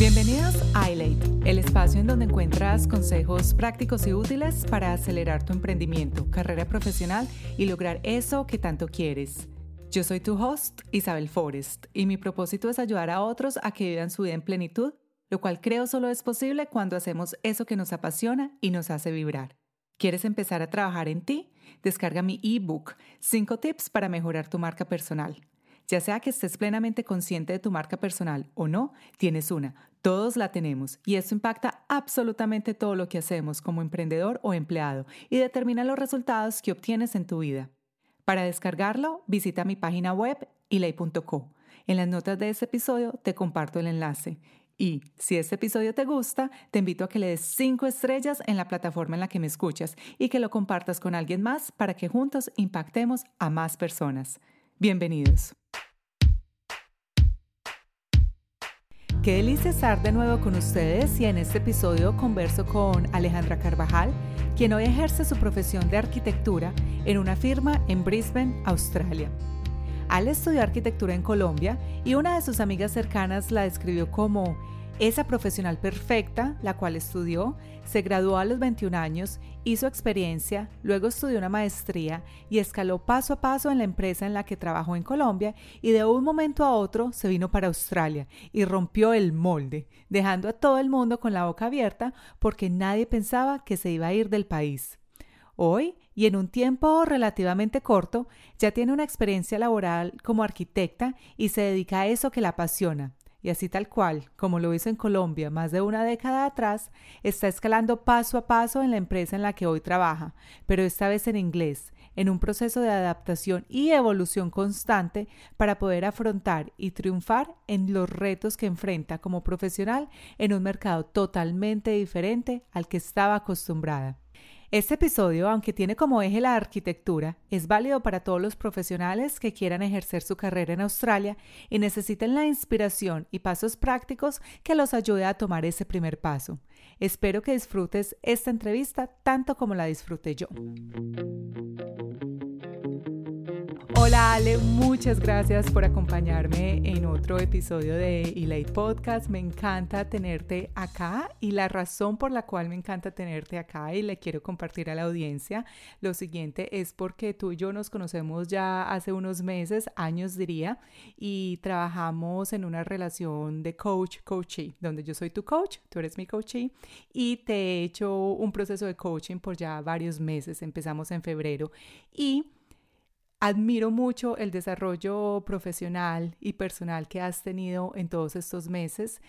Bienvenidos a iLate, el espacio en donde encuentras consejos prácticos y útiles para acelerar tu emprendimiento, carrera profesional y lograr eso que tanto quieres. Yo soy tu host, Isabel Forrest, y mi propósito es ayudar a otros a que vivan su vida en plenitud, lo cual creo solo es posible cuando hacemos eso que nos apasiona y nos hace vibrar. ¿Quieres empezar a trabajar en ti? Descarga mi ebook, 5 tips para mejorar tu marca personal. Ya sea que estés plenamente consciente de tu marca personal o no, tienes una. Todos la tenemos y esto impacta absolutamente todo lo que hacemos como emprendedor o empleado y determina los resultados que obtienes en tu vida. Para descargarlo, visita mi página web ilay.co. En las notas de este episodio te comparto el enlace. Y si este episodio te gusta, te invito a que le des 5 estrellas en la plataforma en la que me escuchas y que lo compartas con alguien más para que juntos impactemos a más personas. Bienvenidos. Qué delicia estar de nuevo con ustedes y en este episodio converso con Alejandra Carvajal, quien hoy ejerce su profesión de arquitectura en una firma en Brisbane, Australia. Al estudió arquitectura en Colombia y una de sus amigas cercanas la describió como esa profesional perfecta, la cual estudió, se graduó a los 21 años, hizo experiencia, luego estudió una maestría y escaló paso a paso en la empresa en la que trabajó en Colombia y de un momento a otro se vino para Australia y rompió el molde, dejando a todo el mundo con la boca abierta porque nadie pensaba que se iba a ir del país. Hoy, y en un tiempo relativamente corto, ya tiene una experiencia laboral como arquitecta y se dedica a eso que la apasiona, y así tal cual, como lo hizo en Colombia más de una década atrás, está escalando paso a paso en la empresa en la que hoy trabaja, pero esta vez en inglés, en un proceso de adaptación y evolución constante para poder afrontar y triunfar en los retos que enfrenta como profesional en un mercado totalmente diferente al que estaba acostumbrada. Este episodio, aunque tiene como eje la arquitectura, es válido para todos los profesionales que quieran ejercer su carrera en Australia y necesiten la inspiración y pasos prácticos que los ayude a tomar ese primer paso. Espero que disfrutes esta entrevista tanto como la disfruté yo. Hola Ale, muchas gracias por acompañarme en otro episodio de Elite Podcast. Me encanta tenerte acá y la razón por la cual me encanta tenerte acá y le quiero compartir a la audiencia lo siguiente es porque tú y yo nos conocemos ya hace unos meses, años diría, y trabajamos en una relación de coach-coachee, donde yo soy tu coach, tú eres mi coachee y te he hecho un proceso de coaching por ya varios meses. Empezamos en febrero y Admiro mucho el desarrollo profesional y personal que has tenido en todos estos meses.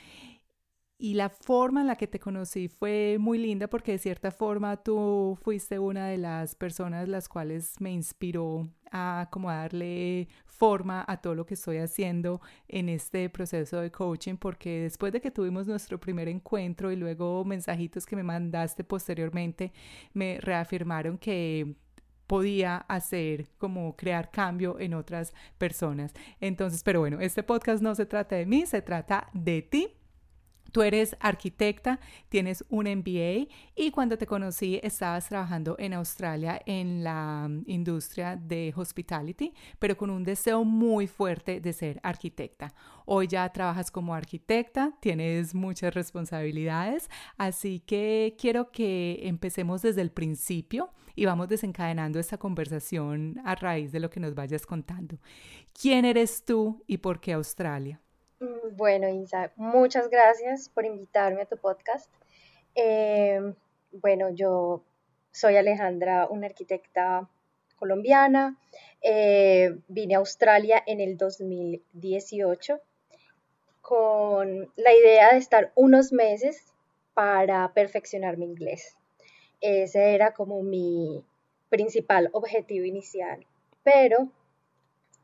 Y la forma en la que te conocí fue muy linda porque de cierta forma tú fuiste una de las personas las cuales me inspiró a como darle forma a todo lo que estoy haciendo en este proceso de coaching porque después de que tuvimos nuestro primer encuentro y luego mensajitos que me mandaste posteriormente me reafirmaron que podía hacer, como crear cambio en otras personas. Entonces, pero bueno, este podcast no se trata de mí, se trata de ti Tú eres arquitecta, tienes un MBA y cuando te conocí estabas trabajando en Australia en la mm, industria de hospitality, pero con un deseo muy fuerte de ser arquitecta. Hoy ya trabajas como arquitecta, tienes muchas responsabilidades, así que quiero que empecemos desde el principio y vamos desencadenando esta conversación a raíz de lo que nos vayas contando. ¿Quién eres tú y por qué Australia? Mm, bueno, Isa, muchas gracias por invitarme a tu podcast. Em, bueno, yo soy Alejandra, una arquitecta colombiana. Eh, vine a Australia en el 2018 con la idea de estar unos meses para perfeccionar mi inglés. Ese era como mi principal objetivo inicial. Pero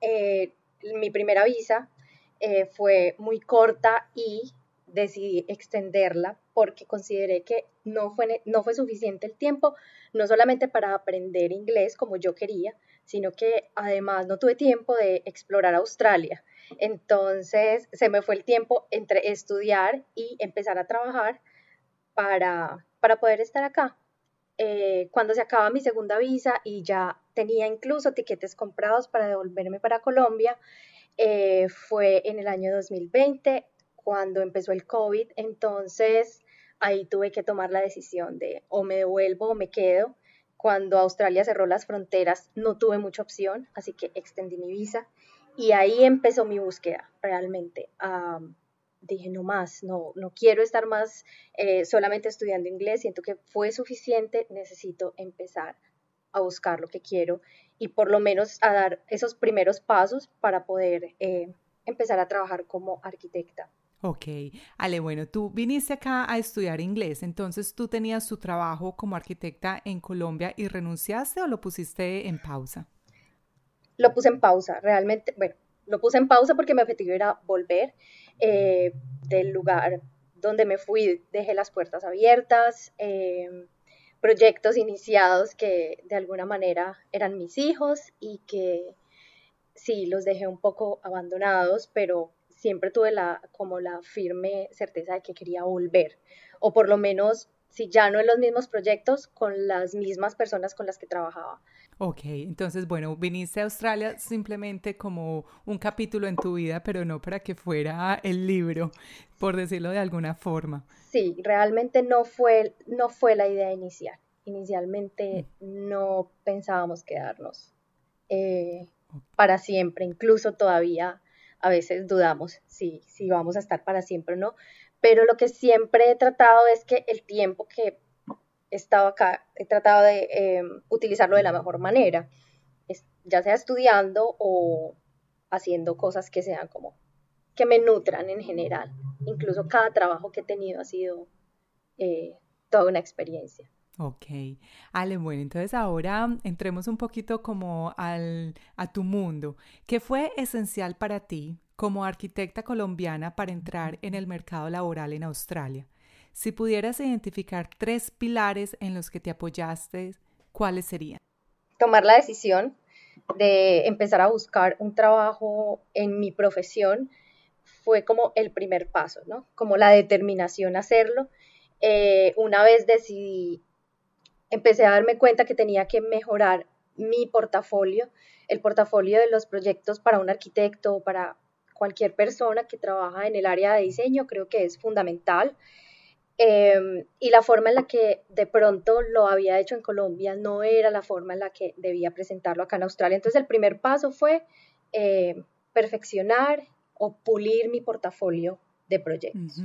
eh, mi primera visa eh, fue muy corta y decidí extenderla porque consideré que no fue, no fue suficiente el tiempo, no solamente para aprender inglés como yo quería, sino que además no tuve tiempo de explorar Australia. Entonces se me fue el tiempo entre estudiar y empezar a trabajar para, para poder estar acá. Eh, cuando se acaba mi segunda visa y ya tenía incluso tiquetes comprados para devolverme para Colombia, eh, fue en el año 2020, cuando empezó el COVID. Entonces, ahí tuve que tomar la decisión de o me devuelvo o me quedo. Cuando Australia cerró las fronteras, no tuve mucha opción, así que extendí mi visa. Y ahí empezó mi búsqueda realmente. dije, no más, no, no quiero estar más eh, solamente estudiando inglés, siento que fue suficiente, necesito empezar a buscar lo que quiero y por lo menos a dar esos primeros pasos para poder eh, empezar a trabajar como arquitecta. Ok, Ale, bueno, tú viniste acá a estudiar inglés, entonces tú tenías tu trabajo como arquitecta en Colombia y renunciaste o lo pusiste en pausa? Lo puse en pausa, realmente, bueno, lo puse en pausa porque mi objetivo era volver eh, del lugar donde me fui, dejé las puertas abiertas, eh, proyectos iniciados que de alguna manera eran mis hijos y que sí los dejé un poco abandonados, pero siempre tuve la como la firme certeza de que quería volver o por lo menos si ya no en los mismos proyectos con las mismas personas con las que trabajaba. Ok, entonces bueno, viniste a Australia simplemente como un capítulo en tu vida, pero no para que fuera el libro, por decirlo de alguna forma. Sí, realmente no fue, no fue la idea inicial. Inicialmente mm. no pensábamos quedarnos eh, para siempre, incluso todavía a veces dudamos si, si vamos a estar para siempre o no, pero lo que siempre he tratado es que el tiempo que he estado acá, he tratado de eh, utilizarlo de la mejor manera, ya sea estudiando o haciendo cosas que sean como que me nutran en general. Incluso cada trabajo que he tenido ha sido eh, toda una experiencia. Ok, Ale, bueno, entonces ahora entremos un poquito como al, a tu mundo. ¿Qué fue esencial para ti como arquitecta colombiana para entrar en el mercado laboral en Australia? Si pudieras identificar tres pilares en los que te apoyaste, ¿cuáles serían? Tomar la decisión de empezar a buscar un trabajo en mi profesión fue como el primer paso, ¿no? Como la determinación a hacerlo. Eh, una vez decidí, empecé a darme cuenta que tenía que mejorar mi portafolio, el portafolio de los proyectos para un arquitecto o para cualquier persona que trabaja en el área de diseño, creo que es fundamental. Em, y la forma en la que de pronto lo había hecho en Colombia no era la forma en la que debía presentarlo acá en Australia. Entonces el primer paso fue eh, perfeccionar o pulir mi portafolio de proyectos,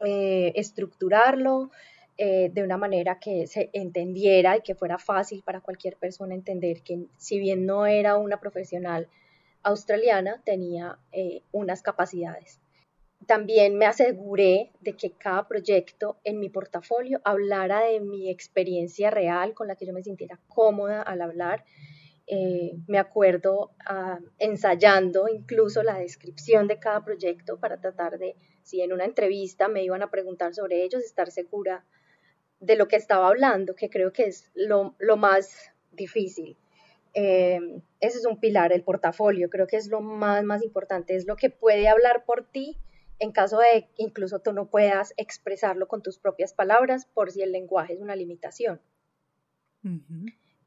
eh, estructurarlo eh, de una manera que se entendiera y que fuera fácil para cualquier persona entender que si bien no era una profesional australiana, tenía unas capacidades también me aseguré de que cada proyecto en mi portafolio hablara de mi experiencia real con la que yo me sintiera cómoda al hablar. Eh, me acuerdo ah, ensayando incluso la descripción de cada proyecto para tratar de, si en una entrevista me iban a preguntar sobre ellos, estar segura de lo que estaba hablando, que creo que es lo, más difícil. Eh, ese es un pilar, el portafolio, creo que es lo más, más importante, es lo que puede hablar por ti en caso de que incluso tú no puedas expresarlo con tus propias palabras por si el lenguaje es una limitación.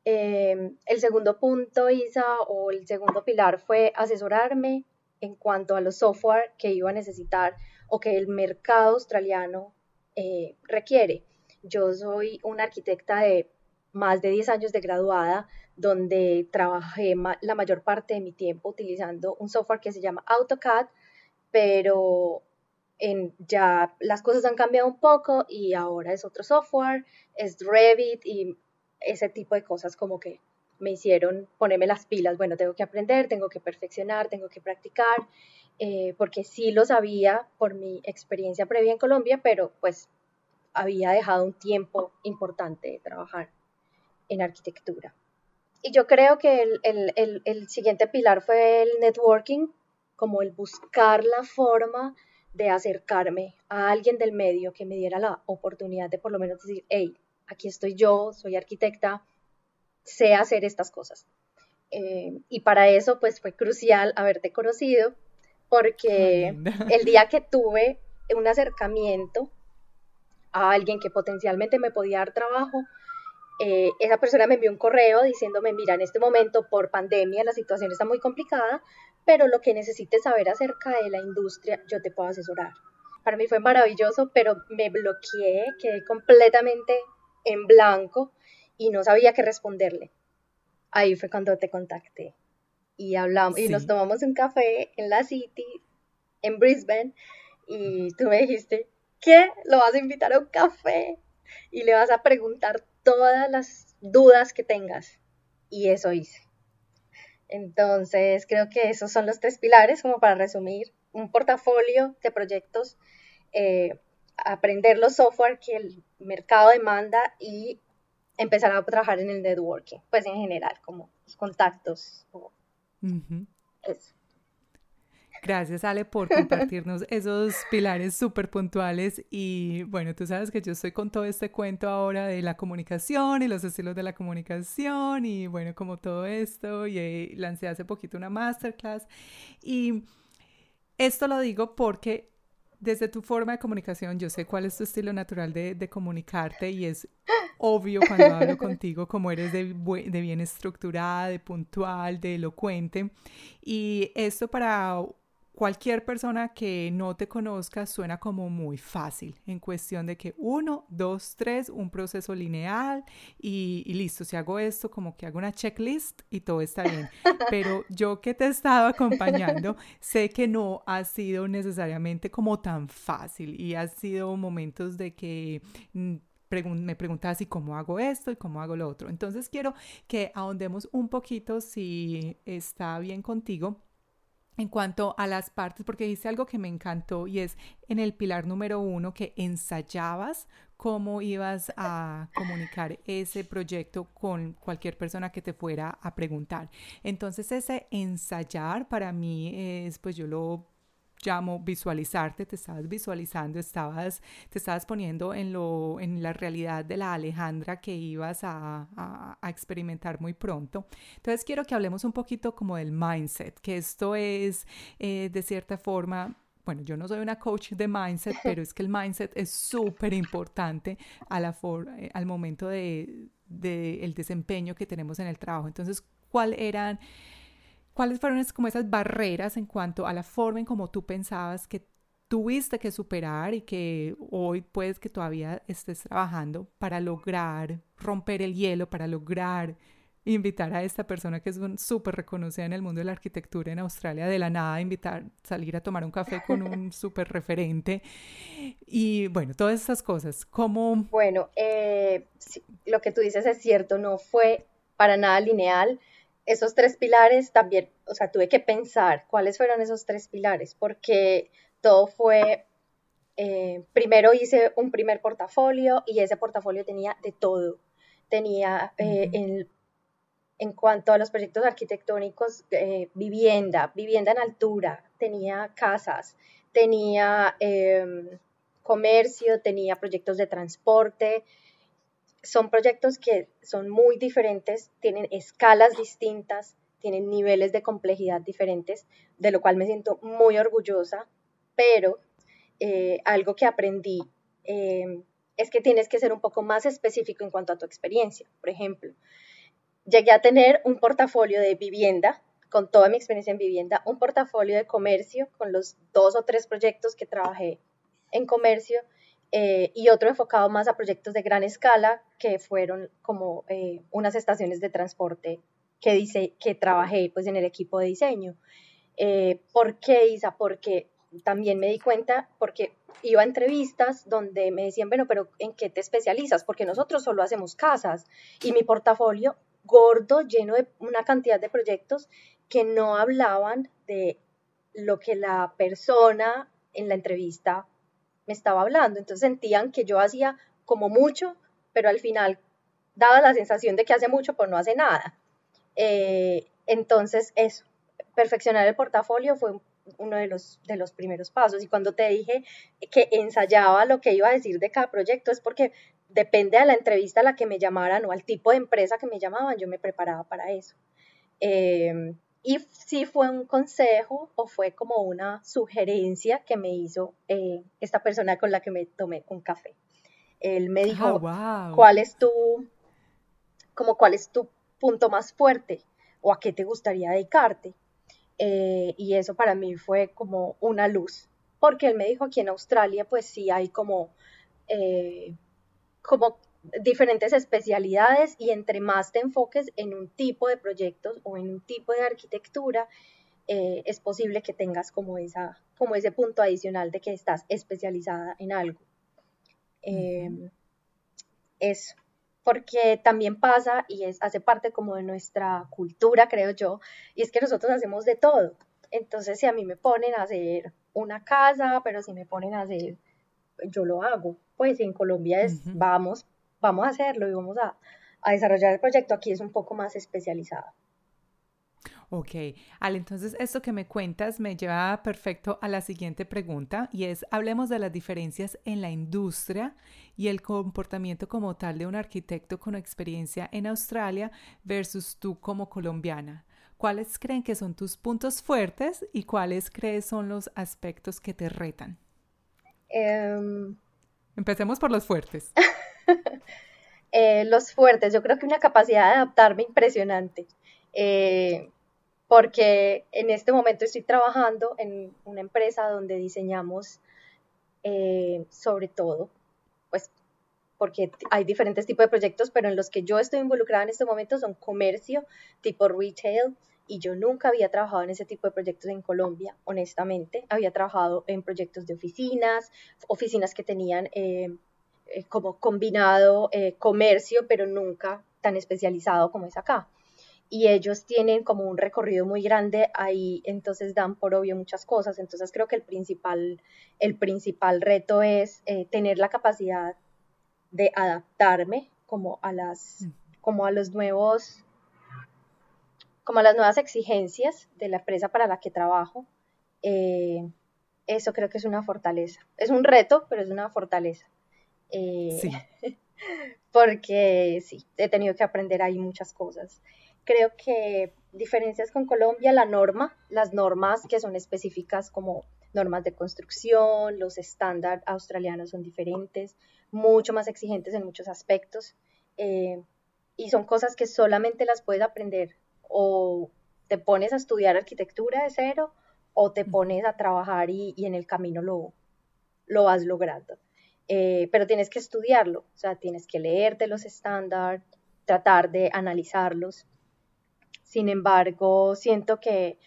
Em, el segundo punto, Isa, o el segundo pilar fue asesorarme en cuanto a los software que iba a necesitar o que el mercado australiano eh, requiere. Yo soy una arquitecta de más de 10 años de graduada, donde trabajé la mayor parte de mi tiempo utilizando un software que se llama AutoCAD, pero ya las cosas han cambiado un poco y ahora es otro software, es Revit y ese tipo de cosas como que me hicieron ponerme las pilas, bueno, tengo que aprender, tengo que perfeccionar, tengo que practicar, eh, porque sí lo sabía por mi experiencia previa en Colombia, pero pues había dejado un tiempo importante de trabajar en arquitectura. Y yo creo que el, el siguiente pilar fue el networking, como el buscar la forma de acercarme a alguien del medio que me diera la oportunidad de por lo menos decir, hey, aquí estoy yo, soy arquitecta, sé hacer estas cosas. Eh, y para eso, pues fue crucial haberte conocido, porque el día que tuve un acercamiento a alguien que potencialmente me podía dar trabajo, eh, esa persona me envió un correo diciéndome, mira, en este momento por pandemia la situación está muy complicada, pero lo que necesites saber acerca de la industria, yo te puedo asesorar. Para mí fue maravilloso, pero me bloqueé, quedé completamente en blanco y no sabía qué responderle. Ahí fue cuando te contacté y hablamos y nos tomamos un café en la City, en Brisbane, y tú me dijiste, ¿qué? ¿Lo vas a invitar a un café? Y le vas a preguntar todas las dudas que tengas. Y eso hice. Entonces, creo que esos son los tres pilares, como para resumir, un portafolio de proyectos, eh, aprender los software que el mercado demanda y empezar a trabajar en el networking, pues en general, como los contactos. eso. Gracias, Ale, por compartirnos esos pilares súper puntuales. Y bueno, tú sabes que yo estoy con todo este cuento ahora de la comunicación y los estilos de la comunicación y bueno, como todo esto. Y eh, lancé hace poquito una masterclass. Y esto lo digo porque desde tu forma de comunicación, yo sé cuál es tu estilo natural de, de comunicarte y es obvio cuando hablo contigo como eres de, de, bien estructurada, de puntual, de elocuente. Y esto para cualquier persona que no te conozca suena como muy fácil en cuestión de que uno, dos, tres, un proceso lineal y, listo, si hago esto como que hago una checklist y todo está bien. Pero yo que te he estado acompañando, sé que no ha sido necesariamente como tan fácil y ha sido momentos de que mm, me preguntas si cómo hago esto y cómo hago lo otro. Entonces quiero que ahondemos un poquito si está bien contigo en cuanto a las partes, porque dice algo que me encantó y es en el pilar número uno que ensayabas cómo ibas a comunicar ese proyecto con cualquier persona que te fuera a preguntar. Entonces ese ensayar para mí es, pues yo lo llamo visualizarte, te estabas visualizando, estabas, te estabas poniendo en, lo, en la realidad de la Alejandra que ibas a, a, experimentar muy pronto. Entonces quiero que hablemos un poquito como del mindset, que esto es eh, de cierta forma bueno, yo no soy una coach de mindset, pero es que el mindset es súper importante a eh, al momento de, de, el desempeño que tenemos en el trabajo. Entonces, ¿cuál eran ¿Cuáles fueron como esas barreras en cuanto a la forma en cómo tú pensabas que tuviste que superar y que hoy puedes que todavía estés trabajando para lograr romper el hielo, para lograr invitar a esta persona que es súper reconocida en el mundo de la arquitectura en Australia de la nada, invitar, salir a tomar un café con un súper referente y bueno, todas esas cosas. ¿Cómo? Bueno, eh, lo que tú dices es cierto, no fue para nada lineal esos tres pilares también, o sea, tuve que pensar cuáles fueron esos tres pilares, porque todo fue, eh, primero hice un primer portafolio y ese portafolio tenía de todo. Tenía eh, en, en, cuanto a los proyectos arquitectónicos, eh, vivienda, vivienda en altura, tenía casas, tenía em, comercio, tenía proyectos de transporte, son proyectos que son muy diferentes, tienen escalas distintas, tienen niveles de complejidad diferentes, de lo cual me siento muy orgullosa, pero eh, algo que aprendí em, es que tienes que ser un poco más específico en cuanto a tu experiencia. Por ejemplo, llegué a tener un portafolio de vivienda, con toda mi experiencia en vivienda, un portafolio de comercio, con los dos o tres proyectos que trabajé en comercio, eh, y otro enfocado más a proyectos de gran escala, que fueron como eh, unas estaciones de transporte que, dice, que trabajé pues, en el equipo de diseño. Eh, ¿Por qué, Isa? Porque también me di cuenta, porque iba a entrevistas donde me decían, bueno, pero ¿en qué te especializas? Porque nosotros solo hacemos casas y mi portafolio gordo, lleno de una cantidad de proyectos que no hablaban de lo que la persona en la entrevista me estaba hablando. Entonces sentían que yo hacía como mucho, pero al final daba la sensación de que hace mucho, pero no hace nada. Eh, entonces, eso, perfeccionar el portafolio fue uno de los, de los primeros pasos. Y cuando te dije que ensayaba lo que iba a decir de cada proyecto, es porque depende de la entrevista a la que me llamaran o al tipo de empresa que me llamaban, yo me preparaba para eso. Eh, y sí fue un consejo o fue como una sugerencia que me hizo eh, esta persona con la que me tomé un café. Él me dijo, ah, ¿cuál es tu, como cuál es tu punto más fuerte o a qué te gustaría dedicarte. Eh, y eso para mí fue como una luz, porque él me dijo aquí en Australia pues sí hay como, eh, como diferentes especialidades y entre más te enfoques en un tipo de proyectos o en un tipo de arquitectura, eh, es posible que tengas como, esa, como ese punto adicional de que estás especializada en algo. Em, eso, porque también pasa y es, hace parte como de nuestra cultura, creo yo, y es que nosotros hacemos de todo. Entonces, si a mí me ponen a hacer una casa, pero si me ponen a hacer, yo lo hago. Pues en Colombia es, vamos, vamos a hacerlo y vamos a, a desarrollar el proyecto. Aquí es un poco más especializado. Ok, Al, entonces esto que me cuentas me lleva perfecto a la siguiente pregunta y es, hablemos de las diferencias en la industria y el comportamiento como tal de un arquitecto con experiencia en Australia versus tú como colombiana. ¿Cuáles creen que son tus puntos fuertes y cuáles crees son los aspectos que te retan? Em, Empecemos por los fuertes. Eh, los fuertes, yo creo que una capacidad de adaptarme impresionante. Eh, porque en este momento estoy trabajando en una empresa donde diseñamos eh, sobre todo, pues porque hay diferentes tipos de proyectos, pero en los que yo estoy involucrada en este momento son comercio, tipo retail, y yo nunca había trabajado en ese tipo de proyectos en Colombia, honestamente. Había trabajado en proyectos de oficinas, oficinas que tenían eh, eh, como combinado comercio, pero nunca tan especializado como es acá y ellos tienen como un recorrido muy grande ahí, entonces dan por obvio muchas cosas. Entonces creo que el principal, el principal reto es eh, tener la capacidad de adaptarme como a las, mm. como a los nuevos, como las nuevas exigencias de la empresa para la que trabajo. Eh, eso creo que es una fortaleza. Es un reto, pero es una fortaleza. Eh, sí. porque sí, he tenido que aprender ahí muchas cosas creo que diferencias con Colombia, la norma, las normas que son específicas como normas de construcción, los estándares australianos son diferentes, mucho más exigentes en muchos aspectos, eh, y son cosas que solamente las puedes aprender o te pones a estudiar arquitectura de cero o te pones a trabajar y, en el camino lo, lo vas logrando. Eh, pero tienes que estudiarlo, o sea, tienes que leerte los estándares, tratar de analizarlos sin embargo, siento que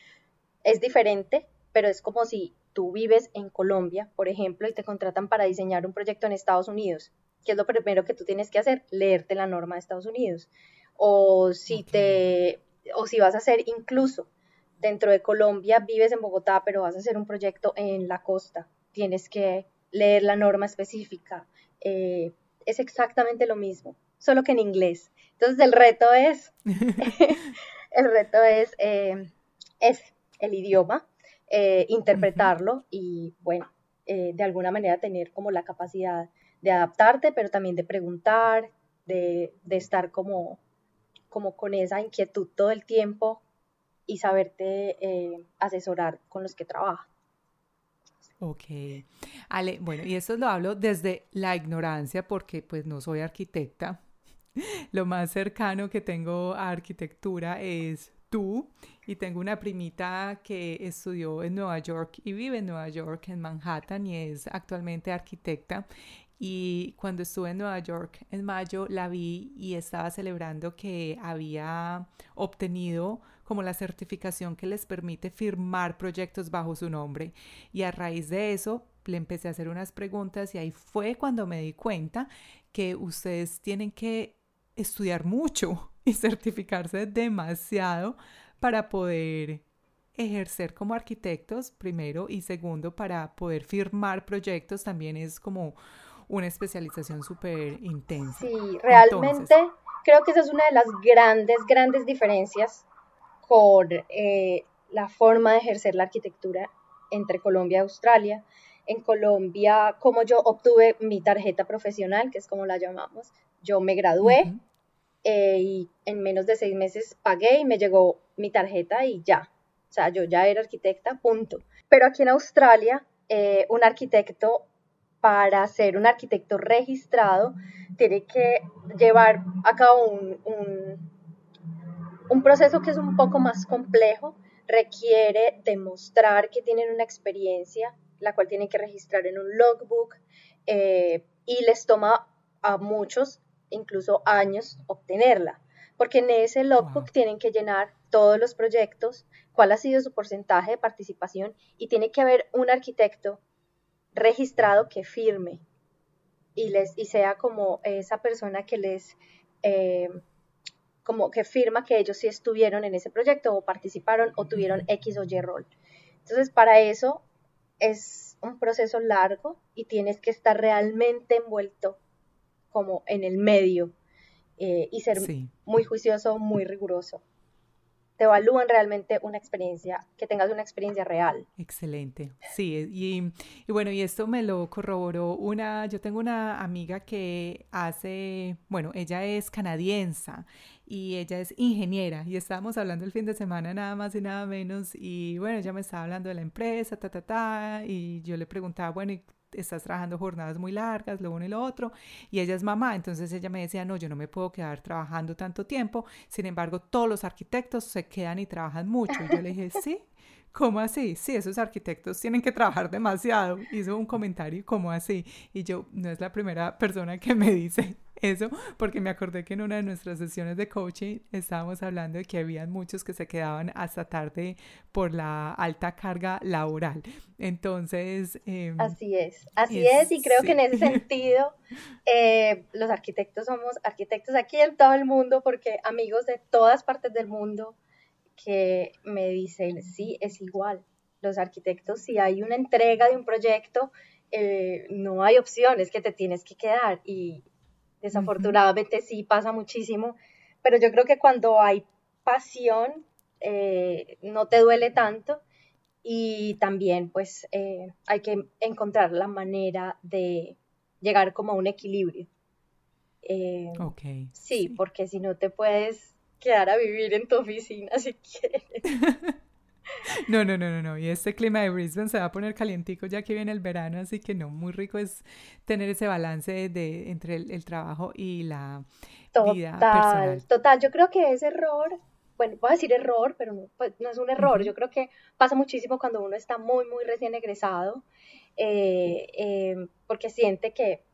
es diferente, pero es como si tú vives en Colombia, por ejemplo, y te contratan para diseñar un proyecto en Estados Unidos. ¿Qué es lo primero que tú tienes que hacer? Leerte la norma de Estados Unidos. O si te o si vas a hacer incluso dentro de Colombia, vives en Bogotá, pero vas a hacer un proyecto en la costa, tienes que leer la norma específica. Eh, es exactamente lo mismo, solo que en inglés. Entonces el reto es el reto es, eh, es el idioma, eh, interpretarlo y, bueno, de alguna manera tener como la capacidad de adaptarte, pero también de preguntar, de, estar como, como con esa inquietud todo el tiempo y saberte asesorar con los que trabajan. Ok. Ale, bueno, y esto lo hablo desde la ignorancia porque pues no soy arquitecta, lo más cercano que tengo a arquitectura es tú y tengo una primita que estudió en Nueva York y vive en Nueva York, en Manhattan y es actualmente arquitecta. Y cuando estuve en Nueva York en mayo la vi y estaba celebrando que había obtenido como la certificación que les permite firmar proyectos bajo su nombre. Y a raíz de eso le empecé a hacer unas preguntas y ahí fue cuando me di cuenta que ustedes tienen que estudiar mucho y certificarse demasiado para poder ejercer como arquitectos, primero, y segundo, para poder firmar proyectos también es como una especialización súper intensa. Sí, realmente creo que esa es una de las grandes, grandes diferencias con eh, la forma de ejercer la arquitectura entre Colombia y Australia. En Colombia, como yo obtuve mi tarjeta profesional, que es como la llamamos, yo me gradué, eh, y en menos de seis meses pagué y me llegó mi tarjeta y ya. O sea, yo ya era arquitecta, punto. Pero aquí en Australia, eh, un arquitecto para ser un arquitecto registrado, tiene que llevar a cabo un, un, proceso que es un poco más complejo, requiere demostrar que tienen una experiencia, la cual tienen que registrar en un logbook, eh, y les toma a muchos incluso años obtenerla, porque en ese logbook tienen que llenar todos los proyectos, cuál ha sido su porcentaje de participación y tiene que haber un arquitecto registrado que firme y, les, y sea como esa persona que les, eh, como que firma que ellos sí estuvieron en ese proyecto o participaron o tuvieron X o Y rol. Entonces, para eso es un proceso largo y tienes que estar realmente envuelto como en el medio eh, y ser muy juicioso, muy riguroso te evalúan realmente una experiencia, que tengas una experiencia real. Excelente, sí, y, y, bueno, y esto me lo corroboró una, yo tengo una amiga que hace, bueno, ella es canadiense y ella es ingeniera y estábamos hablando el fin de semana nada más y nada menos y bueno, ella me estaba hablando de la empresa, ta, ta, ta, y yo le preguntaba, bueno, ¿y estás trabajando jornadas muy largas, lo uno y lo otro, y ella es mamá, entonces ella me decía, no, yo no me puedo quedar trabajando tanto tiempo, sin embargo, todos los arquitectos se quedan y trabajan mucho, y yo le dije, sí, ¿cómo así? Sí, esos arquitectos tienen que trabajar demasiado, hizo un comentario, ¿cómo así? Y yo, no es la primera persona que me dice eso, porque me acordé que en una de nuestras sesiones de coaching estábamos hablando de que habían muchos que se quedaban hasta tarde por la alta carga laboral. Entonces... Em, así es, así es, y creo que en ese sentido eh, los arquitectos somos arquitectos aquí en todo el mundo, porque amigos de todas partes del mundo que me dicen, sí, es igual. Los arquitectos, si hay una entrega de un proyecto, eh, no hay opciones que te tienes que quedar. Y, Desafortunadamente sí pasa muchísimo, pero yo creo que cuando hay pasión eh, no te duele tanto y también pues eh, hay que encontrar la manera de llegar como a un equilibrio. Eh, sí, porque si no te puedes quedar a vivir en tu oficina si quieres. No, no, no, no, no. Y este clima de Brisbane se va a poner calientico ya que viene el verano, así que no, muy rico es tener ese balance de, entre el, trabajo y la vida personal. Total, yo creo que ese error, bueno, voy a decir error, pero no, pues, no es un error. Yo creo que pasa muchísimo cuando uno está muy, muy recién egresado, eh, em, porque siente que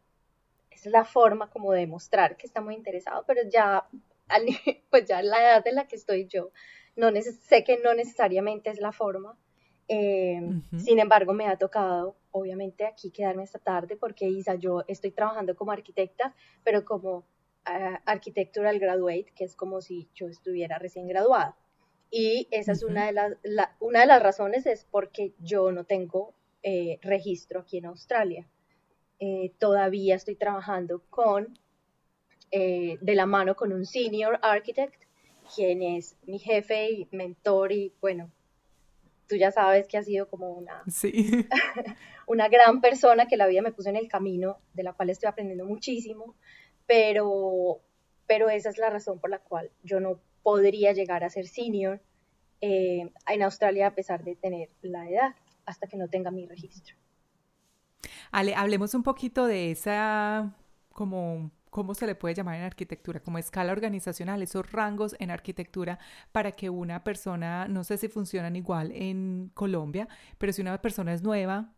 es la forma como de mostrar que está muy interesado, pero ya, pues ya la edad en la que estoy yo, no sé que no necesariamente es la forma. Eh, sin embargo, me ha tocado, obviamente, aquí quedarme esta tarde porque Isa, yo estoy trabajando como arquitecta, pero como uh, architectural graduate, que es como si yo estuviera recién graduada. Y esa es una de, las, una de las razones, es porque yo no tengo eh, registro aquí en Australia. Eh, todavía estoy trabajando con, de la mano con un senior architect quien es mi jefe y mentor y bueno, tú ya sabes que ha sido como una, sí. una gran persona que la vida me puso en el camino, de la cual estoy aprendiendo muchísimo, pero, pero esa es la razón por la cual yo no podría llegar a ser senior eh, en Australia a pesar de tener la edad, hasta que no tenga mi registro. Ale, hablemos un poquito de esa como ¿cómo se le puede llamar en arquitectura? Como escala organizacional, esos rangos en arquitectura para que una persona, no sé si funcionan igual en Colombia, pero si una persona es nueva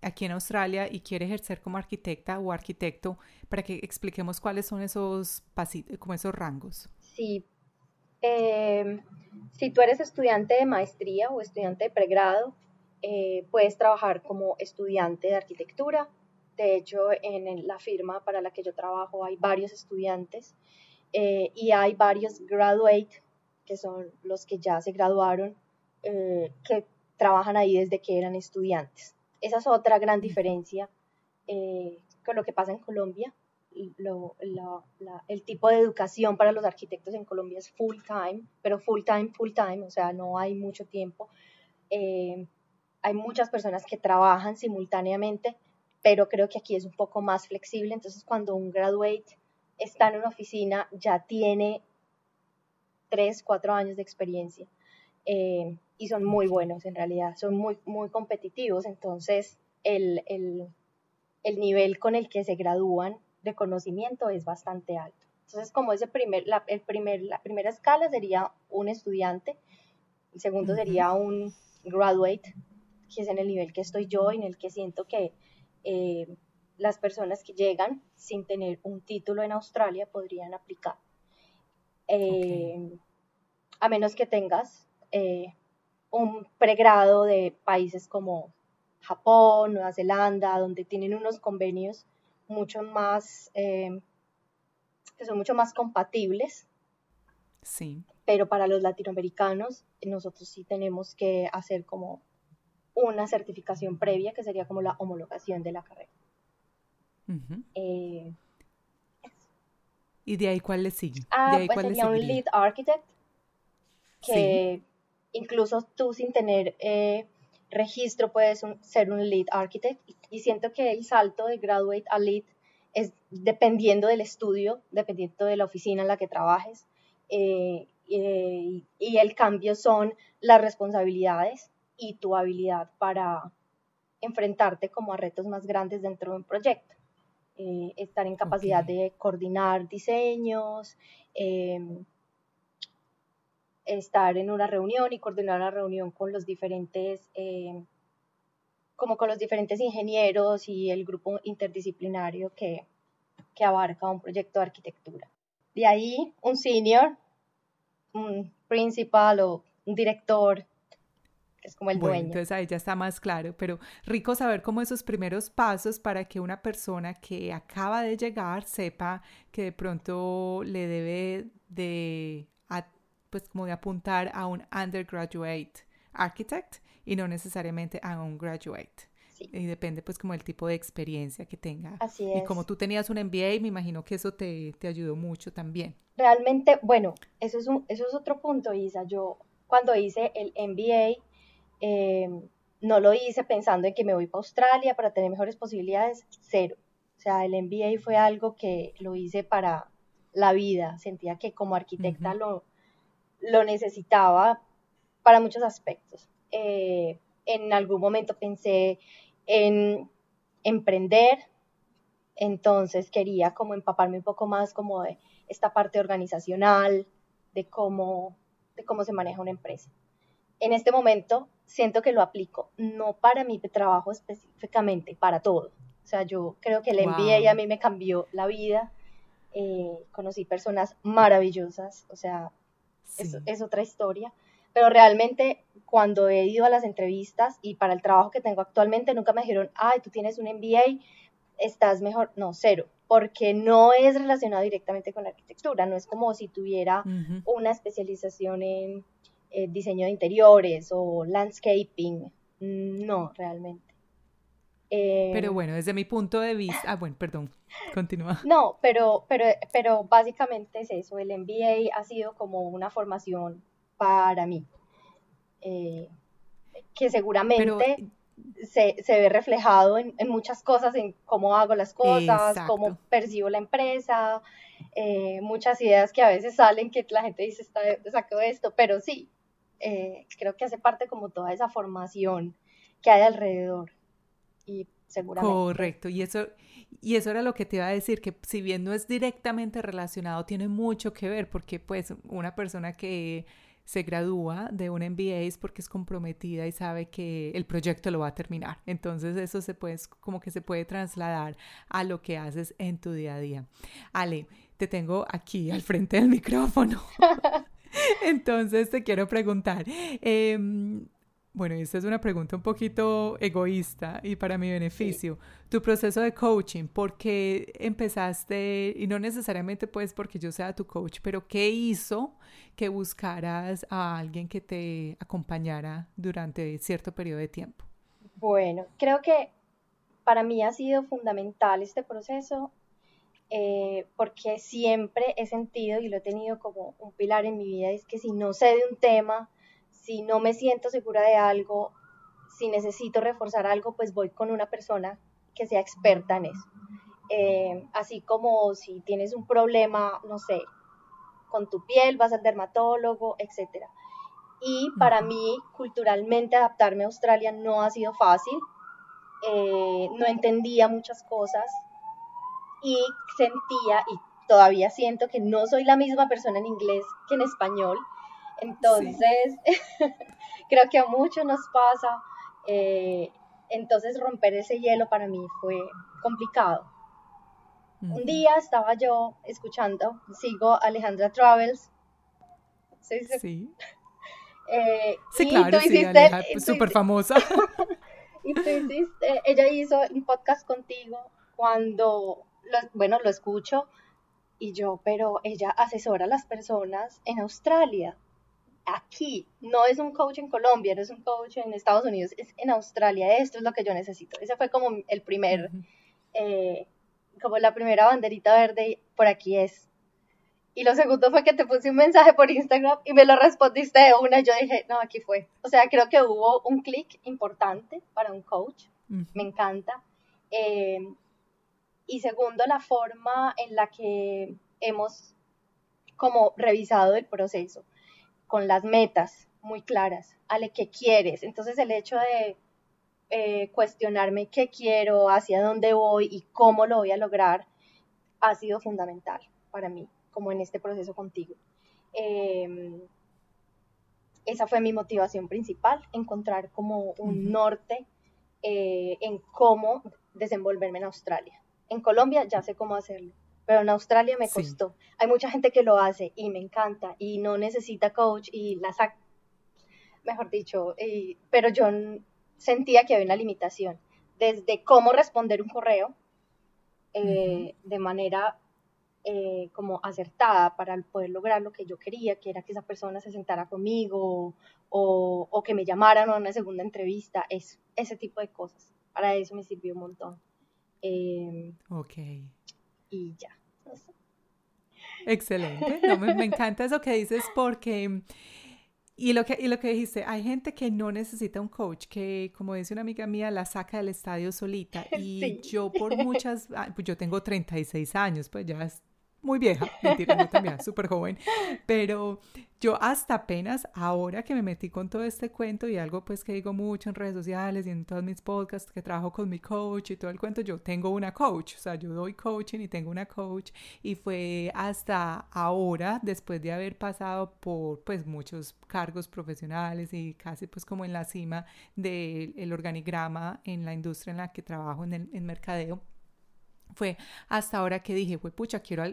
aquí en Australia y quiere ejercer como arquitecta o arquitecto, para que expliquemos cuáles son esos como esos rangos. Sí. Em, si tú eres estudiante de maestría o estudiante de pregrado, eh, puedes trabajar como estudiante de arquitectura de hecho, en la firma para la que yo trabajo hay varios estudiantes eh, y hay varios graduate, que son los que ya se graduaron, eh, que trabajan ahí desde que eran estudiantes. Esa es otra gran diferencia eh, con lo que pasa en Colombia. el tipo de educación para los arquitectos en Colombia es full time, pero full time, full time, o sea, no hay mucho tiempo. hay muchas personas que trabajan simultáneamente pero creo que aquí es un poco más flexible, entonces cuando un graduate está en una oficina ya tiene tres, cuatro años de experiencia eh, y son muy buenos en realidad, son muy, muy competitivos, entonces el, el nivel con el que se gradúan de conocimiento es bastante alto. Entonces, como ese primer, la, el primer, la primera escala sería un estudiante, el segundo sería un graduate, que es en el nivel que estoy yo, en el que siento que eh, las personas que llegan sin tener un título en Australia podrían aplicar. Eh, a menos que tengas eh, un pregrado de países como Japón, Nueva Zelanda, donde tienen unos convenios mucho más, eh, que son mucho más compatibles. Sí. Pero para los latinoamericanos, nosotros sí tenemos que hacer como una certificación previa, que sería como la homologación de la carrera. Eh, ¿Y de ahí cuál le sigue? Ah, ¿De pues sería un lead architect, que incluso tú sin tener eh, registro puedes ser un lead architect. Y, siento que el salto de graduate a lead es dependiendo del estudio, dependiendo de la oficina en la que trabajes eh, y el cambio son las responsabilidades y tu habilidad para enfrentarte como a retos más grandes dentro de un proyecto. Eh, estar en capacidad de coordinar diseños, em, estar en una reunión y coordinar la reunión con los diferentes, em, como con los diferentes ingenieros y el grupo interdisciplinario que, que abarca un proyecto de arquitectura. De ahí un senior, un principal o un director es como el bueno, dueño. Entonces ahí ya está más claro, pero rico saber cómo esos primeros pasos para que una persona que acaba de llegar sepa que de pronto le debe de, pues como de apuntar a un undergraduate architect y no necesariamente a un graduate. Y depende pues como el tipo de experiencia que tenga. Así es. Y como tú tenías un MBA, me imagino que eso te, te ayudó mucho también. Realmente, bueno, eso es, un, eso es otro punto, Isa. Yo cuando hice el MBA, Em, no lo hice pensando en que me voy para Australia para tener mejores posibilidades, cero. O sea, el MBA fue algo que lo hice para la vida. Sentía que como arquitecta lo, lo necesitaba para muchos aspectos. Eh, en algún momento pensé en emprender, entonces quería como empaparme un poco más como de esta parte organizacional, de cómo, de cómo se maneja una empresa en este momento siento que lo aplico, no para mi trabajo específicamente, para todo. O sea, yo creo que el MBA a mí me cambió la vida. Eh, conocí personas maravillosas, o sea, es, otra historia. Pero realmente cuando he ido a las entrevistas y para el trabajo que tengo actualmente, nunca me dijeron, ay, tú tienes un MBA, estás mejor. No, cero, porque no es relacionado directamente con la arquitectura, no es como si tuviera una especialización en eh, diseño de interiores o landscaping. No, realmente. pero em, bueno, desde mi punto de vista, ah, bueno, perdón, continúa. No, pero, pero, pero básicamente es eso, el MBA ha sido como una formación para mí, eh, que seguramente se, se, ve reflejado en, en, muchas cosas, en cómo hago las cosas, cómo percibo la empresa, eh, muchas ideas que a veces salen que la gente dice, está, saco esto, pero sí, eh, creo que hace parte como toda esa formación que hay alrededor. Y seguramente. Correcto, y eso, y eso era lo que te iba a decir, que si bien no es directamente relacionado, tiene mucho que ver, porque pues una persona que se gradúa de un MBA es porque es comprometida y sabe que el proyecto lo va a terminar. Entonces eso se puede, como que se puede trasladar a lo que haces en tu día a día. Ale, te tengo aquí al frente del micrófono. Entonces te quiero preguntar, em, bueno, esta es una pregunta un poquito egoísta y para mi beneficio. Tu proceso de coaching, ¿por qué empezaste? Y no necesariamente pues porque yo sea tu coach, pero ¿qué hizo que buscaras a alguien que te acompañara durante cierto periodo de tiempo? Bueno, creo que para mí ha sido fundamental este proceso eh, porque siempre he sentido y lo he tenido como un pilar en mi vida, es que si no sé de un tema, si no me siento segura de algo, si necesito reforzar algo, pues voy con una persona que sea experta en eso. Eh, así como si tienes un problema, no sé, con tu piel, vas al dermatólogo, etc. Y para mí, culturalmente, adaptarme a Australia no ha sido fácil. eh, no entendía muchas cosas y sentía y todavía siento que no soy la misma persona en inglés que en español. Entonces, creo que a muchos nos pasa. Eh, entonces, romper ese hielo para mí fue complicado. Un día estaba yo escuchando, sigo Alejandra Travels. Sí, sí. Eh, sí claro, sí, súper famosa. y tú hiciste, ella hizo un podcast contigo cuando, bueno, lo escucho y yo, pero ella asesora a las personas en Australia. Aquí, no es un coach en Colombia, no es un coach en Estados Unidos, es en Australia. Esto es lo que yo necesito. Ese fue como el primer, eh, como la primera banderita verde, por aquí es. Y lo segundo fue que te puse un mensaje por Instagram y me lo respondiste de una. Y yo dije, no, aquí fue. O sea, creo que hubo un clic importante para un coach. Me encanta. Eh, y segundo, la forma en la que hemos como revisado el proceso, con las metas muy claras, Ale, ¿qué quieres? Entonces el hecho de eh, cuestionarme qué quiero, hacia dónde voy y cómo lo voy a lograr, ha sido fundamental para mí, como en este proceso contigo. Em, esa fue mi motivación principal, encontrar como un norte eh, en cómo desenvolverme en Australia. En Colombia ya sé cómo hacerlo, pero en Australia me costó. Hay mucha gente que lo hace y me encanta y no necesita coach y la saca, mejor dicho, pero yo sentía que había una limitación, desde cómo responder un correo eh, de manera eh, como acertada para poder lograr lo que yo quería, que era que esa persona se sentara conmigo o, o que me llamaran a una segunda entrevista, es, ese tipo de cosas. Para eso me sirvió un montón. Em, ok. Y ya. Excelente. me, encanta eso que dices porque... Y lo, que, y lo que dijiste, hay gente que no necesita un coach, que como dice una amiga mía, la saca del estadio solita. Y yo por muchas, ah, pues yo tengo 36 años, pues ya es muy vieja, mentira, no también, súper joven, pero yo hasta apenas ahora que me metí con todo este cuento y algo pues que digo mucho en redes sociales y en todos mis podcasts que trabajo con mi coach y todo el cuento, yo tengo una coach, o sea, yo doy coaching y tengo una coach y fue hasta ahora, después de haber pasado por pues muchos cargos profesionales y casi pues como en la cima del organigrama en la industria en la que trabajo en el en mercadeo, fue hasta ahora que dije, pues pucha, quiero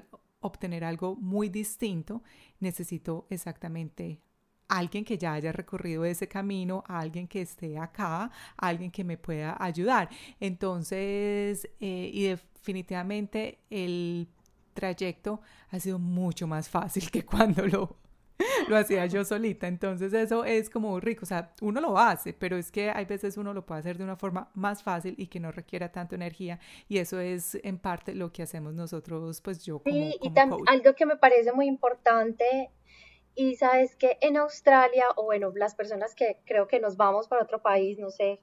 obtener algo muy distinto, necesito exactamente alguien que ya haya recorrido ese camino, alguien que esté acá, alguien que me pueda ayudar. Entonces, eh, y definitivamente el trayecto ha sido mucho más fácil que cuando lo lo hacía yo solita. Entonces eso es como rico. O sea, uno lo hace, pero es que hay veces uno lo puede hacer de una forma más fácil y que no requiera tanto energía. Y eso es en parte lo que hacemos nosotros, pues yo como, Sí, y también algo que me parece muy importante y sabes que en Australia, o bueno, las personas que creo que nos vamos para otro país, no sé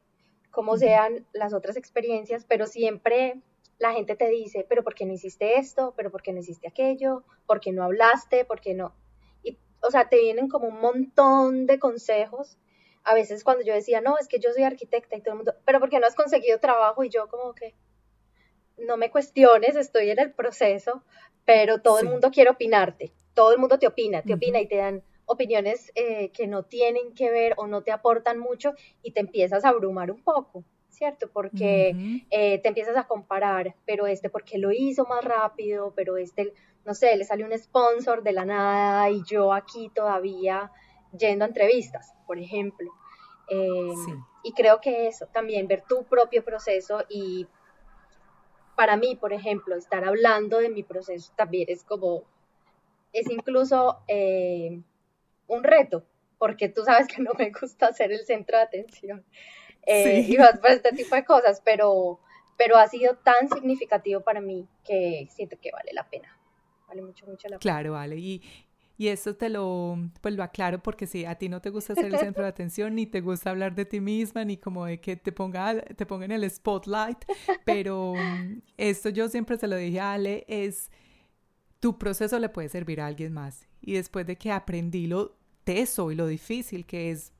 cómo sean las otras experiencias, pero siempre la gente te dice, pero ¿por qué no hiciste esto? ¿Pero por qué no hiciste aquello? ¿Por qué no hablaste? ¿Por qué no? O sea, te vienen como un montón de consejos. A veces cuando yo decía, no, es que yo soy arquitecta y todo el mundo, pero ¿por qué no has conseguido trabajo? Y yo como que, no me cuestiones, estoy en el proceso, pero todo el mundo quiere opinarte, todo el mundo te opina, te opina y te dan opiniones eh, que no tienen que ver o no te aportan mucho y te empiezas a abrumar un poco, ¿cierto? Porque eh, te empiezas a comparar, pero este, ¿por qué lo hizo más rápido? Pero este, no sé, le sale un sponsor de la nada y yo aquí todavía yendo a entrevistas, por ejemplo. Em, y creo que eso, también ver tu propio proceso y para mí, por ejemplo, estar hablando de mi proceso también es como, es incluso eh, un reto, porque tú sabes que no me gusta ser el centro de atención eh, y más por este tipo de cosas, pero, pero ha sido tan significativo para mí que siento que vale la pena vale mucho, mucho la pena. Claro, vale. Y, y eso te lo, pues lo aclaro porque si a ti no te gusta ser el centro de atención, ni te gusta hablar de ti misma, ni como de que te ponga, te pongan el spotlight, pero esto yo siempre se lo dije a Ale, es tu proceso le puede servir a alguien más. Y después de que aprendí lo teso y lo difícil que es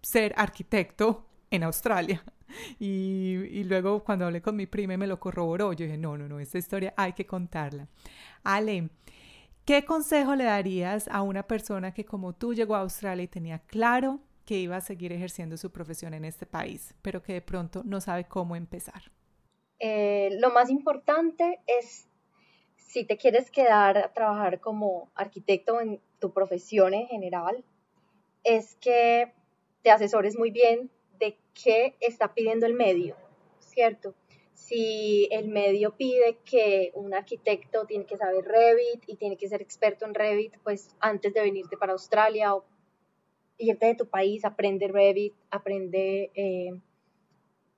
ser arquitecto en Australia, Y, luego cuando hablé con mi prima me lo corroboró, yo dije, no, no, no, esta historia hay que contarla. Ale, ¿qué consejo le darías a una persona que como tú llegó a Australia y tenía claro que iba a seguir ejerciendo su profesión en este país, pero que de pronto no sabe cómo empezar? Eh, lo más importante es, si te quieres quedar a trabajar como arquitecto en tu profesión en general, es que te asesores muy bien de qué está pidiendo el medio, ¿cierto? Si el medio pide que un arquitecto tiene que saber Revit y tiene que ser experto en Revit, pues antes de venirte para Australia o irte de tu país, aprende Revit, aprende eh,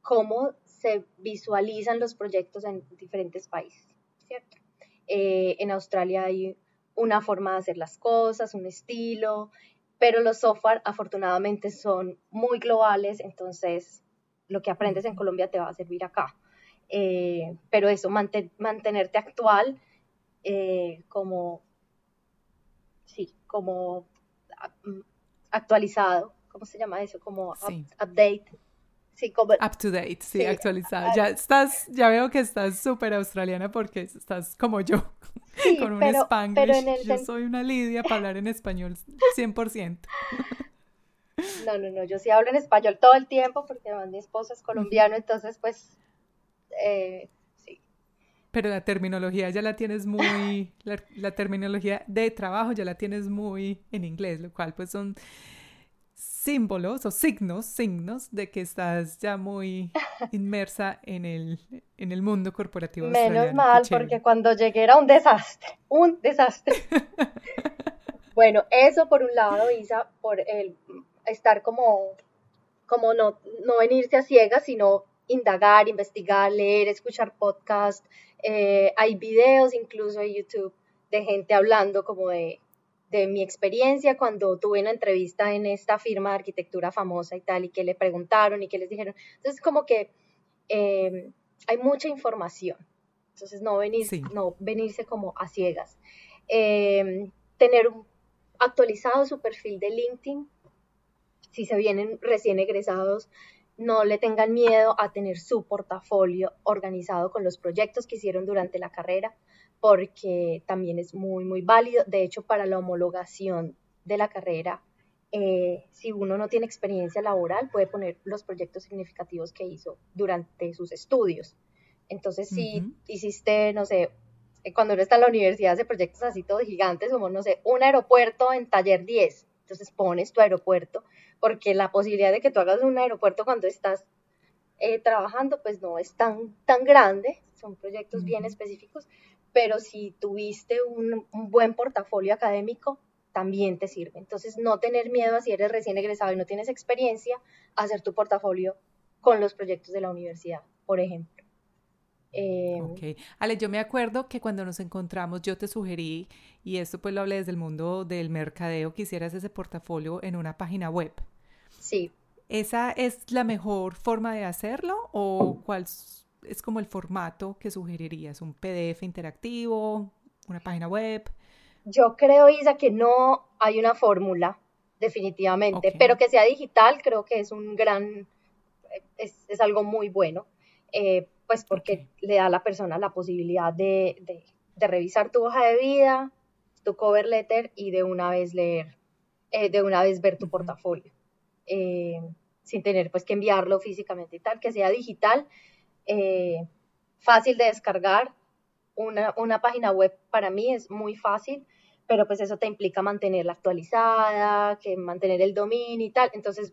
cómo se visualizan los proyectos en diferentes países, ¿cierto? Eh, en Australia hay una forma de hacer las cosas, un estilo, pero los software afortunadamente son muy globales, entonces lo que aprendes en Colombia te va a servir acá. Eh, pero eso, mantenerte actual eh, como, sí, como mm, actualizado, ¿cómo se llama eso? Como update. Sí, como... Up to date, sí, actualizado. Ya estás, ya veo que estás súper australiana porque estás como yo, con un spanglish. Yo soy una lidia para hablar en español 100%. No, no, no, yo sí hablo en español todo el tiempo porque además mi esposo es colombiano, entonces pues eh, sí. Pero la terminología ya la tienes muy, la, terminología de trabajo ya la tienes muy en inglés, lo cual pues son símbolos o signos, signos de que estás ya muy inmersa en el, en el mundo corporativo. Menos mal, porque cuando llegué era un desastre, un desastre. bueno, eso por un lado, Isa, por el estar como, como no, no venirse a ciegas, sino indagar, investigar, leer, escuchar podcast. Eh, hay videos incluso en YouTube de gente hablando como de, de, mi experiencia cuando tuve una entrevista en esta firma de arquitectura famosa y tal, y que le preguntaron y que les dijeron. Entonces, como que eh, hay mucha información. Entonces, no, venir, no venirse como a ciegas. Eh, tener actualizado su perfil de LinkedIn, si se vienen recién egresados, no le tengan miedo a tener su portafolio organizado con los proyectos que hicieron durante la carrera, porque también es muy, muy válido. De hecho, para la homologación de la carrera, eh, si uno no tiene experiencia laboral, puede poner los proyectos significativos que hizo durante sus estudios. Entonces, si hiciste, no sé, eh, cuando uno está en la universidad hace proyectos así todos gigantes, como, no sé, un aeropuerto en taller 10, entonces pones tu aeropuerto porque la posibilidad de que tú hagas un aeropuerto cuando estás eh, trabajando, pues no es tan, tan grande, son proyectos bien específicos, pero si tuviste un, buen portafolio académico, también te sirve. Entonces, no tener miedo a si eres recién egresado y no tienes experiencia, hacer tu portafolio con los proyectos de la universidad, por ejemplo. Eh, ok. Ale, yo me acuerdo que cuando nos encontramos yo te sugerí, y esto pues lo hablé desde el mundo del mercadeo, que hicieras ese portafolio en una página web. Sí. ¿Esa es la mejor forma de hacerlo o cuál es como el formato que sugerirías? ¿Un PDF interactivo? ¿Una página web? Yo creo, Isa, que no hay una fórmula, definitivamente, pero que sea digital creo que es un gran, es, es algo muy bueno. Eh, pues porque le da a la persona la posibilidad de, de, revisar tu hoja de vida, tu cover letter y de una vez leer, eh, de una vez ver tu portafolio, eh, sin tener pues que enviarlo físicamente y tal, que sea digital, eh, fácil de descargar. Una, una página web para mí es muy fácil, pero pues eso te implica mantenerla actualizada, que mantener el dominio y tal. Entonces,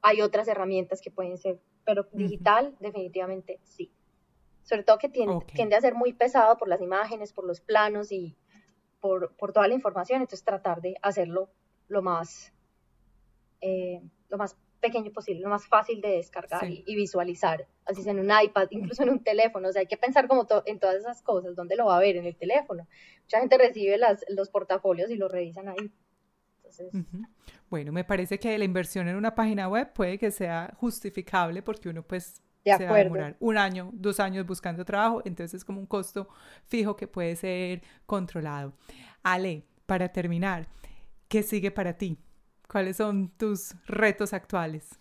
hay otras herramientas que pueden ser pero digital definitivamente sí. Sobre todo que tiende, a ser muy pesado por las imágenes, por los planos y por, toda la información, entonces tratar de hacerlo lo más, eh, lo más pequeño posible, lo más fácil de descargar y, visualizar, así sea en un iPad, incluso en un teléfono, o sea, hay que pensar como en todas esas cosas, ¿dónde lo va a ver? En el teléfono. Mucha gente recibe las, los portafolios y los revisan ahí. Bueno, me parece que la inversión en una página web puede que sea justificable porque uno pues se va a demorar un año, dos años buscando trabajo, entonces es como un costo fijo que puede ser controlado. Ale, para terminar, ¿qué sigue para ti? ¿Cuáles son tus retos actuales?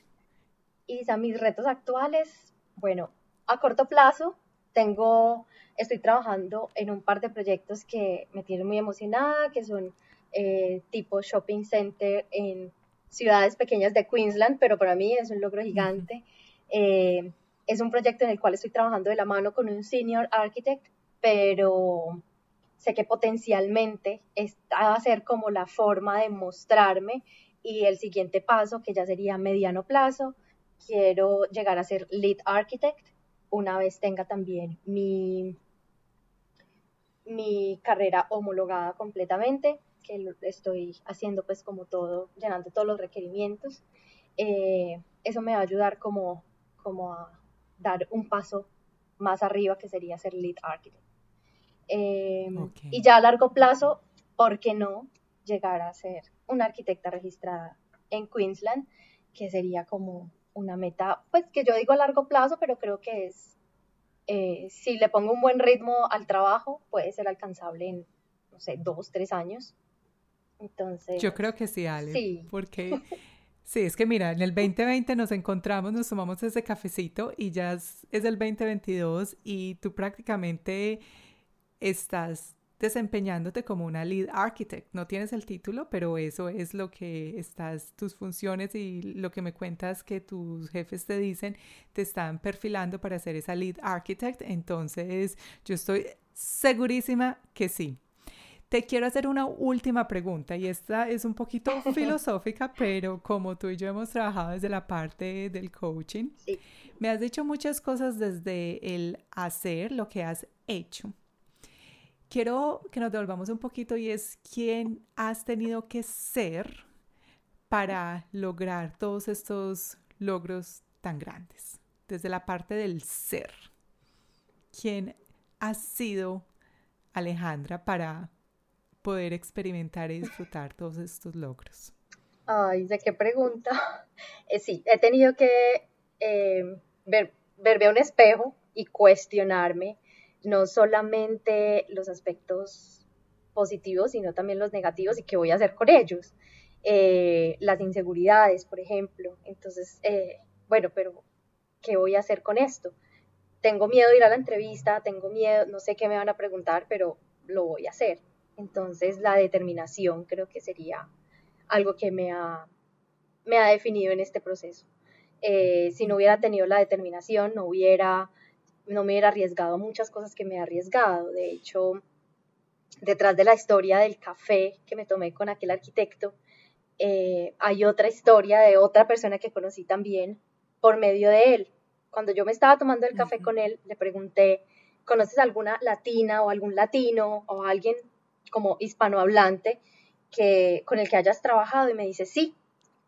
Isa, mis retos actuales, bueno, a corto plazo tengo, estoy trabajando en un par de proyectos que me tienen muy emocionada, que son eh, tipo shopping center en ciudades pequeñas de Queensland, pero para mí es un logro gigante. Eh, es un proyecto en el cual estoy trabajando de la mano con un senior architect, pero sé que potencialmente esta va a ser como la forma de mostrarme y el siguiente paso, que ya sería mediano plazo, quiero llegar a ser lead architect una vez tenga también mi, mi carrera homologada completamente, que estoy haciendo pues como todo, llenando todos los requerimientos. Eh, eso me va a ayudar como, como a dar un paso más arriba que sería ser lead architect. Em, y ya a largo plazo, ¿por qué no llegar a ser una arquitecta registrada en Queensland? Que sería como una meta, pues que yo digo a largo plazo, pero creo que es, eh, si le pongo un buen ritmo al trabajo, puede ser alcanzable en, no sé, dos, tres años. Entonces... Yo creo que sí, Ale. Sí. Porque... Sí, es que mira, en el 2020 nos encontramos, nos tomamos ese cafecito y ya es, es el 2022 y tú prácticamente estás desempeñándote como una lead architect. No tienes el título, pero eso es lo que estás, tus funciones y lo que me cuentas que tus jefes te dicen, te están perfilando para ser esa lead architect. Entonces, yo estoy segurísima que sí. Te quiero hacer una última pregunta y esta es un poquito filosófica, pero como tú y yo hemos trabajado desde la parte del coaching, me has dicho muchas cosas desde el hacer, lo que has hecho quiero que nos devolvamos un poquito y es quién has tenido que ser para lograr todos estos logros tan grandes, desde la parte del ser. ¿Quién ha sido Alejandra para poder experimentar y disfrutar todos estos logros? Ay, ¿de qué pregunta? Eh, sí, he tenido que eh, ver, verme a un espejo y cuestionarme no solamente los aspectos positivos, sino también los negativos y qué voy a hacer con ellos. Eh, las inseguridades, por ejemplo. Entonces, eh, bueno, pero ¿qué voy a hacer con esto? Tengo miedo de ir a la entrevista, tengo miedo, no sé qué me van a preguntar, pero lo voy a hacer. Entonces, la determinación creo que sería algo que me ha, me ha definido en este proceso. Eh, si no hubiera tenido la determinación, no hubiera no me hubiera arriesgado muchas cosas que me he arriesgado. De hecho, detrás de la historia del café que me tomé con aquel arquitecto, eh, hay otra historia de otra persona que conocí también por medio de él. Cuando yo me estaba tomando el café con él, le pregunté, ¿conoces alguna latina o algún latino o alguien como hispanohablante que, con el que hayas trabajado? Y me dice, sí,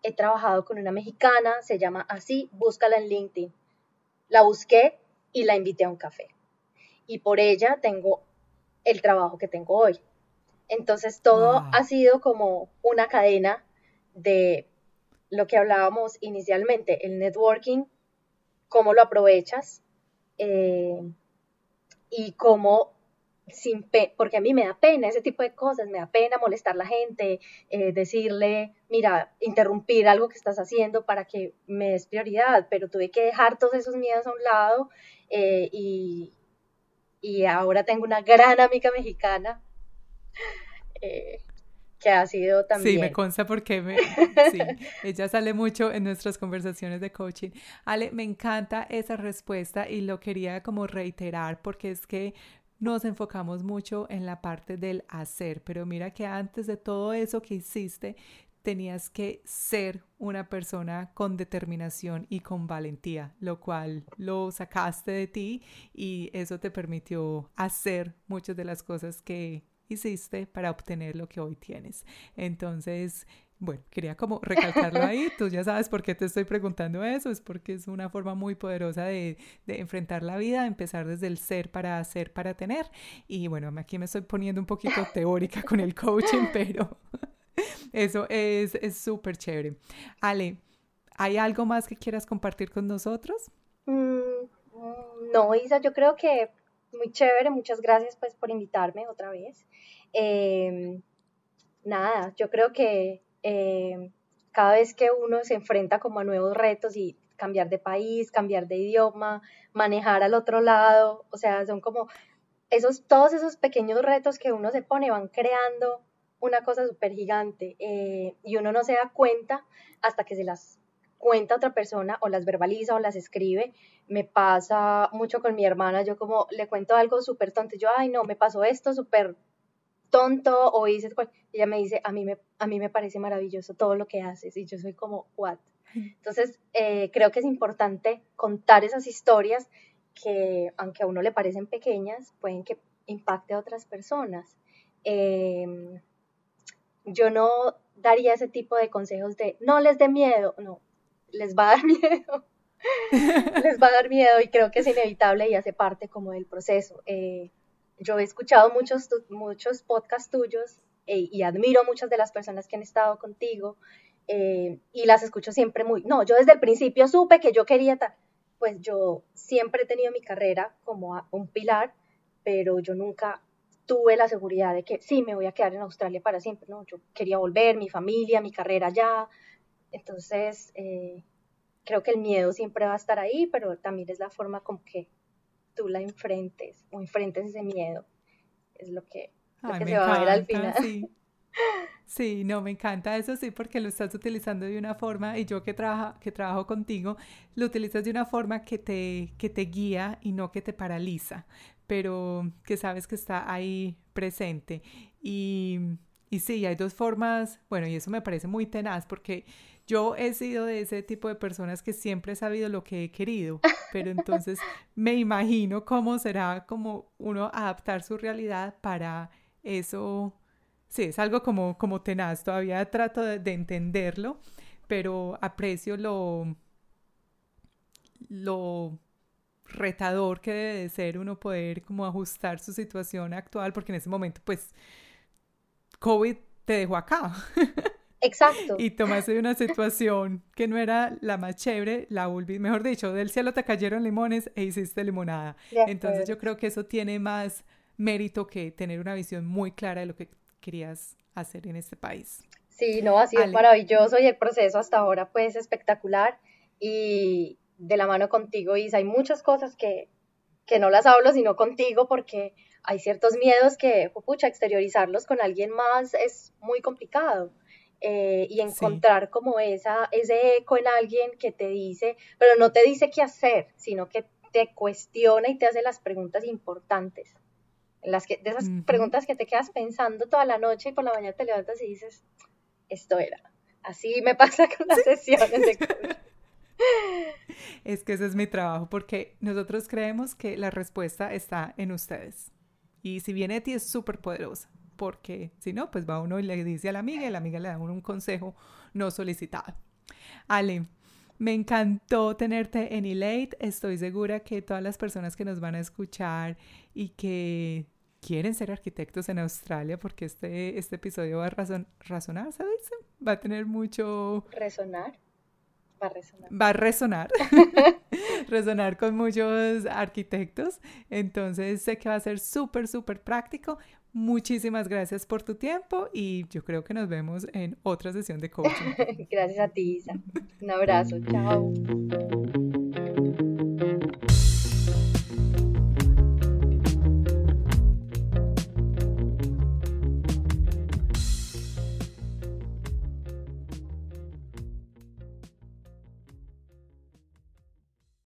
he trabajado con una mexicana, se llama así, búscala en LinkedIn. La busqué, y la invité a un café. Y por ella tengo el trabajo que tengo hoy. Entonces todo ha sido como una cadena de lo que hablábamos inicialmente, el networking, cómo lo aprovechas eh, y cómo sin porque a mí me da pena ese tipo de cosas, me da pena molestar a la gente, eh, decirle, mira, interrumpir algo que estás haciendo para que me des prioridad, pero tuve que dejar todos esos miedos a un lado eh, y, ahora tengo una gran amiga mexicana eh, que ha sido también... Sí, me consta porque me, sí, ella sale mucho en nuestras conversaciones de coaching. Ale, me encanta esa respuesta y lo quería como reiterar porque es que nos enfocamos mucho en la parte del hacer, pero mira que antes de todo eso que hiciste, tenías que ser una persona con determinación y con valentía, lo cual lo sacaste de ti y eso te permitió hacer muchas de las cosas que hiciste para obtener lo que hoy tienes. Entonces, bueno, quería como recalcarlo ahí. Tú ya sabes por qué te estoy preguntando eso. Es porque es una forma muy poderosa de, de, enfrentar la vida, empezar desde el ser para hacer, para tener. Y bueno, aquí me estoy poniendo un poquito teórica con el coaching, pero eso es súper chévere. Ale, ¿hay algo más que quieras compartir con nosotros? Mm, no, Isa, yo creo que muy chévere. Muchas gracias pues por invitarme otra vez. Em, nada, yo creo que em, cada vez que uno se enfrenta como a nuevos retos y cambiar de país, cambiar de idioma, manejar al otro lado, o sea, son como esos, todos esos pequeños retos que uno se pone van creando una cosa súper gigante eh, y uno no se da cuenta hasta que se las cuenta otra persona o las verbaliza o las escribe. Me pasa mucho con mi hermana, yo como le cuento algo súper tonto, yo, ay no, me pasó esto súper tonto o dices, ella me dice, a mí me, a mí me parece maravilloso todo lo que haces y yo soy como, what? Entonces, eh, creo que es importante contar esas historias que, aunque a uno le parecen pequeñas, pueden que impacte a otras personas. Em, yo no daría ese tipo de consejos de no les dé miedo, no, les va a dar miedo. les va a dar miedo y creo que es inevitable y hace parte como del proceso. Eh, yo he escuchado muchos, muchos podcasts tuyos eh, y admiro muchas de las personas que han estado contigo eh, y las escucho siempre muy, no, yo desde el principio supe que yo quería tal, pues yo siempre he tenido mi carrera como un pilar, pero yo nunca tuve la seguridad de que sí, me voy a quedar en Australia para siempre, no, yo quería volver, mi familia, mi carrera allá, entonces eh, creo que el miedo siempre va a estar ahí, pero también es la forma con que tú la enfrentes o enfrentes ese miedo. Es lo que, se va a ver al final. Sí. no, me encanta eso, sí, porque lo estás utilizando de una forma y yo que, trabaja, que trabajo contigo, lo utilizas de una forma que te, que te guía y no que te paraliza, pero que sabes que está ahí presente. Y, y sí, hay dos formas, bueno, y eso me parece muy tenaz porque yo he sido de ese tipo de personas que siempre he sabido lo que he querido, pero entonces me imagino cómo será como uno adaptar su realidad para eso. Sí, es algo como, como tenaz, todavía trato de, entenderlo, pero aprecio lo, lo retador que debe de ser uno poder como ajustar su situación actual, porque en ese momento pues COVID te dejó acá. Exacto. Y tomaste una situación que no era la más chévere, la volví, mejor dicho, del cielo te cayeron limones e hiciste limonada. Entonces yo creo que eso tiene más mérito que tener una visión muy clara de lo que querías hacer en este país. Sí, no, ha sido maravilloso y el proceso hasta ahora pues espectacular y de la mano contigo, Isa, hay muchas cosas que, que no las hablo sino contigo porque hay ciertos miedos que, pucha, exteriorizarlos con alguien más es muy complicado. Eh, y encontrar como esa, ese eco en alguien que te dice, pero no te dice qué hacer, sino que te cuestiona y te hace las preguntas importantes. Las que, de esas preguntas que te quedas pensando toda la noche y por la mañana te levantas y dices, esto era. Así me pasa con las sesiones de coaching. Es que ese es mi trabajo, porque nosotros creemos que la respuesta está en ustedes. Y si viene de ti es súper poderosa porque si no, pues va uno y le dice a la amiga y la amiga le da uno un consejo no solicitado. Ale, me encantó tenerte en Elate. Estoy segura que todas las personas que nos van a escuchar y que quieren ser arquitectos en Australia, porque este, este episodio va a razonar, ¿sabes? Va a tener mucho... Resonar. Va a resonar. Va a resonar. resonar con muchos arquitectos. Entonces sé que va a ser súper, súper práctico. Muchísimas gracias por tu tiempo y yo creo que nos vemos en otra sesión de coaching. gracias a ti, Isa. Un abrazo. Chao.